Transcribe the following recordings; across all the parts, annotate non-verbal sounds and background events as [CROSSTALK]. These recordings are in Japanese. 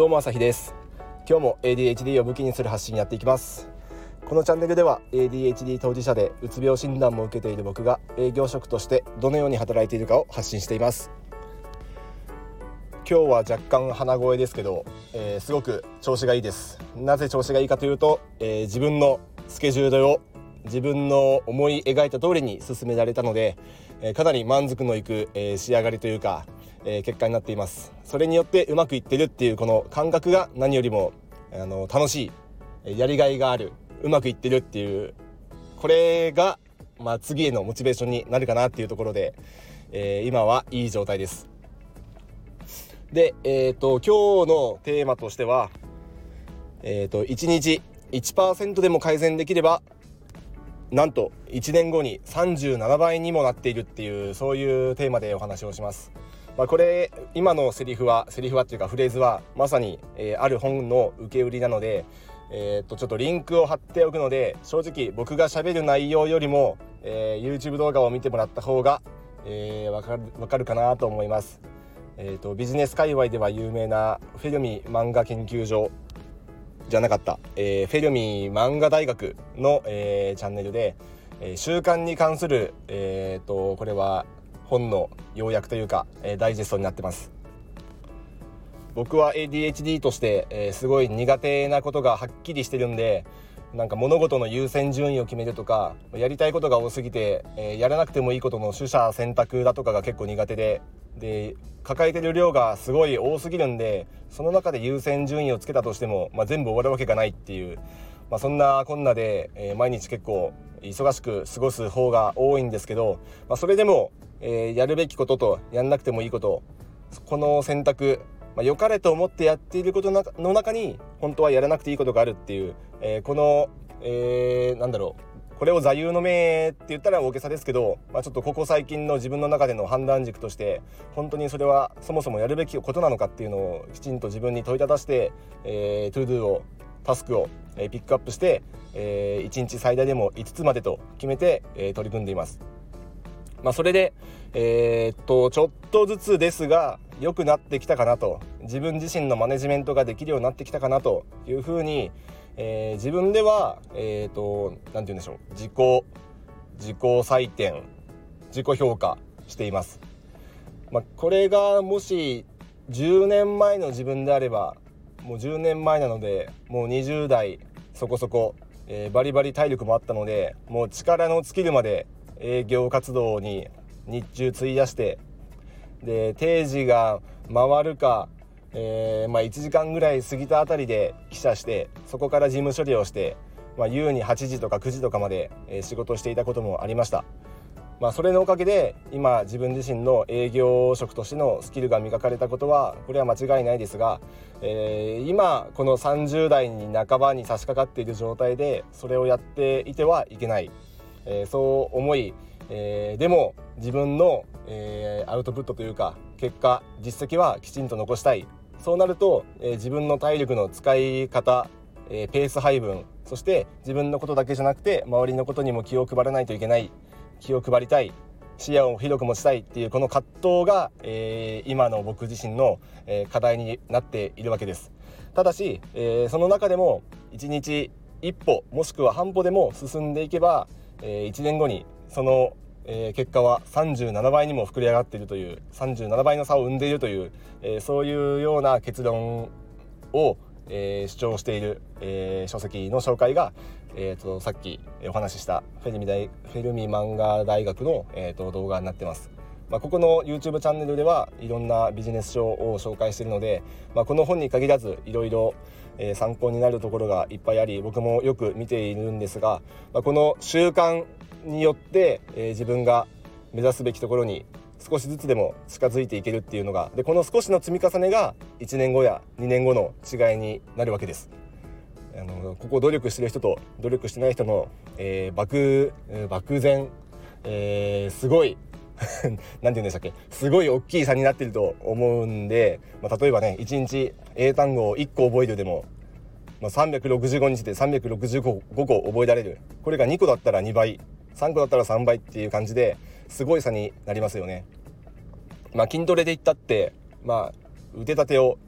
どうも朝日です。今日も ADHD を武器にする発信やっていきます。このチャンネルでは ADHD 当事者でうつ病診断も受けている僕が営業職としてどのように働いているかを発信しています。今日は若干鼻声ですけど、えー、すごく調子がいいです。なぜ調子がいいかというと、えー、自分のスケジュールを自分の思い描いた通りに進められたので、えー、かなり満足のいく、えー、仕上がりというか、え、結果になっていますそれによってうまくいってるっていうこの感覚が何よりもあの楽しいやりがいがあるうまくいってるっていうこれが、まあ、次へのモチベーションになるかなっていうところで、え今はいい状態ですで、えーと、今日のテーマとしては、えーと、と1日1%でも改善できればなんと1年後に37倍にもなっているっていうそういうテーマでお話をします。まあ、これ今のセリフはセリフはっていうかフレーズはまさに、えー、ある本の受け売りなので、えー、っとちょっとリンクを貼っておくので正直僕がしゃべる内容よりも、えー、YouTube 動画を見てもらった方が、えー、分かる分かるかなと思います。えーと、とビジネス界隈では有名なフェルミ漫画研究所じゃなかった、えー、フェルミ漫画大学の、えー、チャンネルで、えー、習慣に関する、えーと、これは本の要約というか、え、ダイジェストになってます。僕は ADHD として、え、すごい苦手なことがはっきりしてるんでなんか物事の優先順位を決めるとかやりたいことが多すぎて、えー、やらなくてもいいことの取捨選択だとかが結構苦手でで抱えてる量がすごい多すぎるんでその中で優先順位をつけたとしても、まあ、全部終わるわけがないっていう、まあ、そんなこんなで、えー、毎日結構忙しく過ごす方が多いんですけど、まあ、それでも、えー、やるべきこととやんなくてもいいことこの選択まあ、良かれと思ってやっていることの中に本当はやらなくていいことがあるっていう、えー、この、えー、なんだろうこれを座右の銘って言ったら大げさですけど、まあ、ちょっとここ最近の自分の中での判断軸として本当にそれはそもそもやるべきことなのかっていうのをきちんと自分に問いただして、えー、 to do をタスクを、えー、ピックアップして、えー、1日最大でも5つまでと決めて、えー、取り組んでいます。まあ、それで、えー、っとちょっとずつですが良くなってきたかなと。自分自身のマネジメントができるようになってきたかなと。いうふうに、えー、自分ではえっ、ー、と何て言うんでしょう。自己自己採点。自己評価しています。まあ、これがもし10年前の自分であればもう10年前なのでもう20代そこそこ、えー、バリバリ体力もあったのでもう力の尽きるまで営業活動に日中費やしてで定時が回るか、えー、まあ、1時間ぐらい過ぎたあたりで記者してそこから事務処理をして、まあ、優に8時とか9時とかまで、え、仕事していたこともありました。まあ、それのおかげで今自分自身の営業職としてのスキルが磨かれたことはこれは間違いないですが、えー、今この30代に半ばに差し掛かっている状態でそれをやっていてはいけない、えー、そう思い、えー、でも自分の、えー、アウトプットというか結果実績はきちんと残したい。そうなると、えー、自分の体力の使い方、えペース配分そして自分のことだけじゃなくて周りのことにも気を配らないといけない気を配りたい視野を広く持ちたいっていうこの葛藤が、えー、今の僕自身の、えー、課題になっているわけです。ただし、えー、その中でも1日一歩もしくは半歩でも進んでいけば、え1年後にそのえー、結果は37倍にも膨れ上がっているという37倍の差を生んでいるという、えー、そういうような結論を、えー、主張している、え書籍の紹介が、えーと、さっきお話ししたフェルミ大フェルミ漫画大学の、えーと、動画になってます。まあ、ここの YouTube チャンネルではいろんなビジネス書を紹介しているので、まあ、この本に限らずいろいろえ参考になるところがいっぱいあり僕もよく見ているんですが、まあ、この習慣によって、えー、自分が目指すべきところに少しずつでも近づいていけるっていうのがでこの少しの積み重ねが1年後や2年後の違いになるわけです。あのここ努力してる人と努力してない人の、えー、漠漠然、えー、すごい [LAUGHS] 何て言うんでしたっけ？すごい大きい差になってると思うんで、まあ、例えばね1日英単語を1個覚えるでも、まあ、365日で365個覚えられる。これが2個だったら2倍3個だったら3倍っていう感じですごい差になりますよね。まあ、筋トレで言ったって、まあ、腕立てを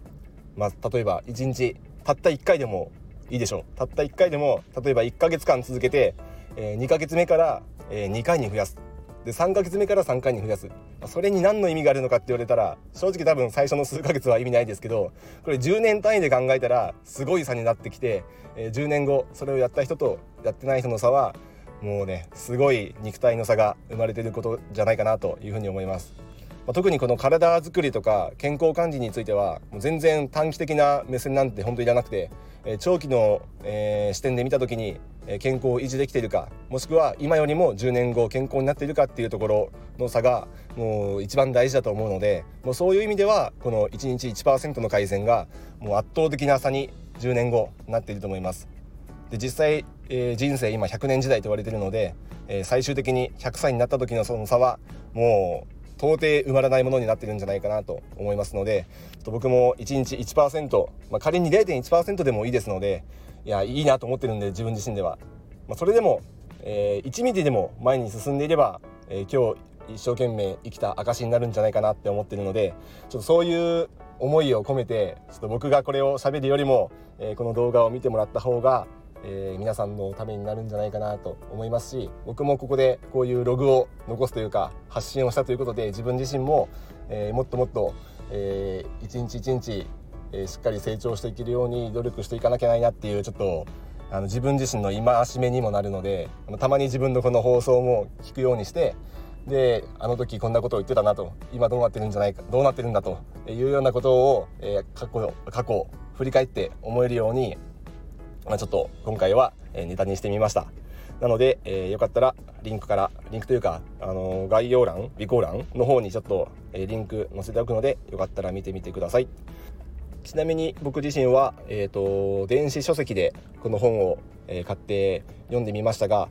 まあ、例えば1日たった1回でもいいでしょう。たった1回でも例えば1ヶ月間続けて、えー、2ヶ月目から、えー、2回に増やす。で3ヶ月目から3回に増やすそれに何の意味があるのかって言われたら正直多分最初の数ヶ月は意味ないですけどこれ10年単位で考えたらすごい差になってきて、え、10年後それをやった人とやってない人の差はもうねすごい肉体の差が生まれてることじゃないかなというふうに思います。まあ、特にこの体づくりとか健康管理についてはもう全然短期的な目線なんて本当いらなくて、えー、長期の、えー、視点で見た時に、えー、健康を維持できているかもしくは今よりも10年後健康になっているかっていうところの差がもう一番大事だと思うのでもうそういう意味ではこの1日1%の改善がもう圧倒的な差に10年後なっていると思います。で実際、えー、人生今100年時代と言われているので、えー、最終的に100歳になった時のその差はもう到底埋まらないものになってるんじゃないかなと思いますのでと僕も1日1%、まあ、仮に0.1%でもいいですのでいやいいなと思ってるんで自分自身では、まあ、それでも、えー、1ミリでも前に進んでいれば、えー、今日一生懸命生きた証になるんじゃないかなって思ってるのでちょっとそういう思いを込めてちょっと僕がこれを喋るよりも、えー、この動画を見てもらった方がえー、皆さんのためになるんじゃないかなと思いますし僕もここでこういうログを残すというか発信をしたということで自分自身も、えー、もっともっと、えー、一日一日、えー、しっかり成長していけるように努力していかなきゃないなっていうちょっとあの自分自身の戒めにもなるのでたまに自分のこの放送も聞くようにしてであの時こんなことを言ってたなと今どうなってるんじゃないかどうなってるんだというようなことを、えー、過去過去振り返って思えるようにまあ、ちょっと今回はネタにしてみました。なので、えー、よかったらリンクからリンクというか、あのー、概要欄備考欄の方にちょっと、えー、リンク載せておくのでよかったら見てみてください。ちなみに僕自身は、えーと、電子書籍でこの本を、え、買って読んでみましたが、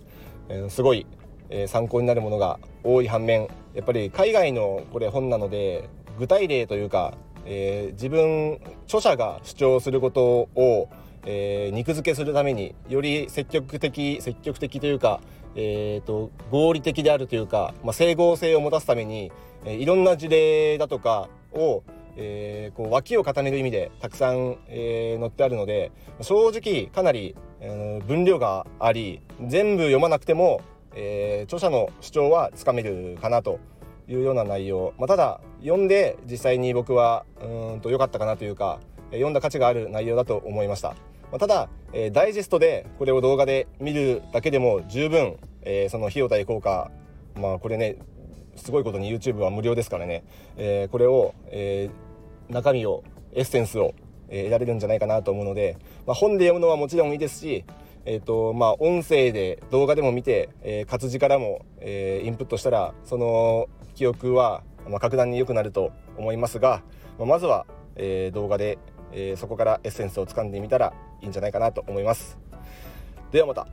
え、すごい、え、参考になるものが多い反面やっぱり海外のこれ本なので具体例というか、え、自分著者が主張することをえー、肉付けするためにより積極的積極的というか、えーと、合理的であるというか、まあ、整合性を持たすために、えー、いろんな事例だとかを、えー、こう脇を固める意味でたくさん、えー、載ってあるので正直かなり、えー、分量があり全部読まなくても、えー、著者の主張はつかめるかなというような内容、まあ、ただ読んで実際に僕はうんと良かったかなというか読んだ価値がある内容だと思いました。まあ、ただ、えー、ダイジェストでこれを動画で見るだけでも十分、えー、その費用対効果まあこれねすごいことに YouTube は無料ですからね、えー、これを、えー、中身をエッセンスを、え、得られるんじゃないかなと思うので、まあ、本で読むのはもちろんいいですしえーとまあ、音声で動画でも見て、えー、活字からも、えー、インプットしたらその記憶は、まあ、格段に良くなると思いますが、まあ、まずは、えー、動画で、えー、そこからエッセンスをつかんでみたらいいんじゃないかなと思います。ではまた。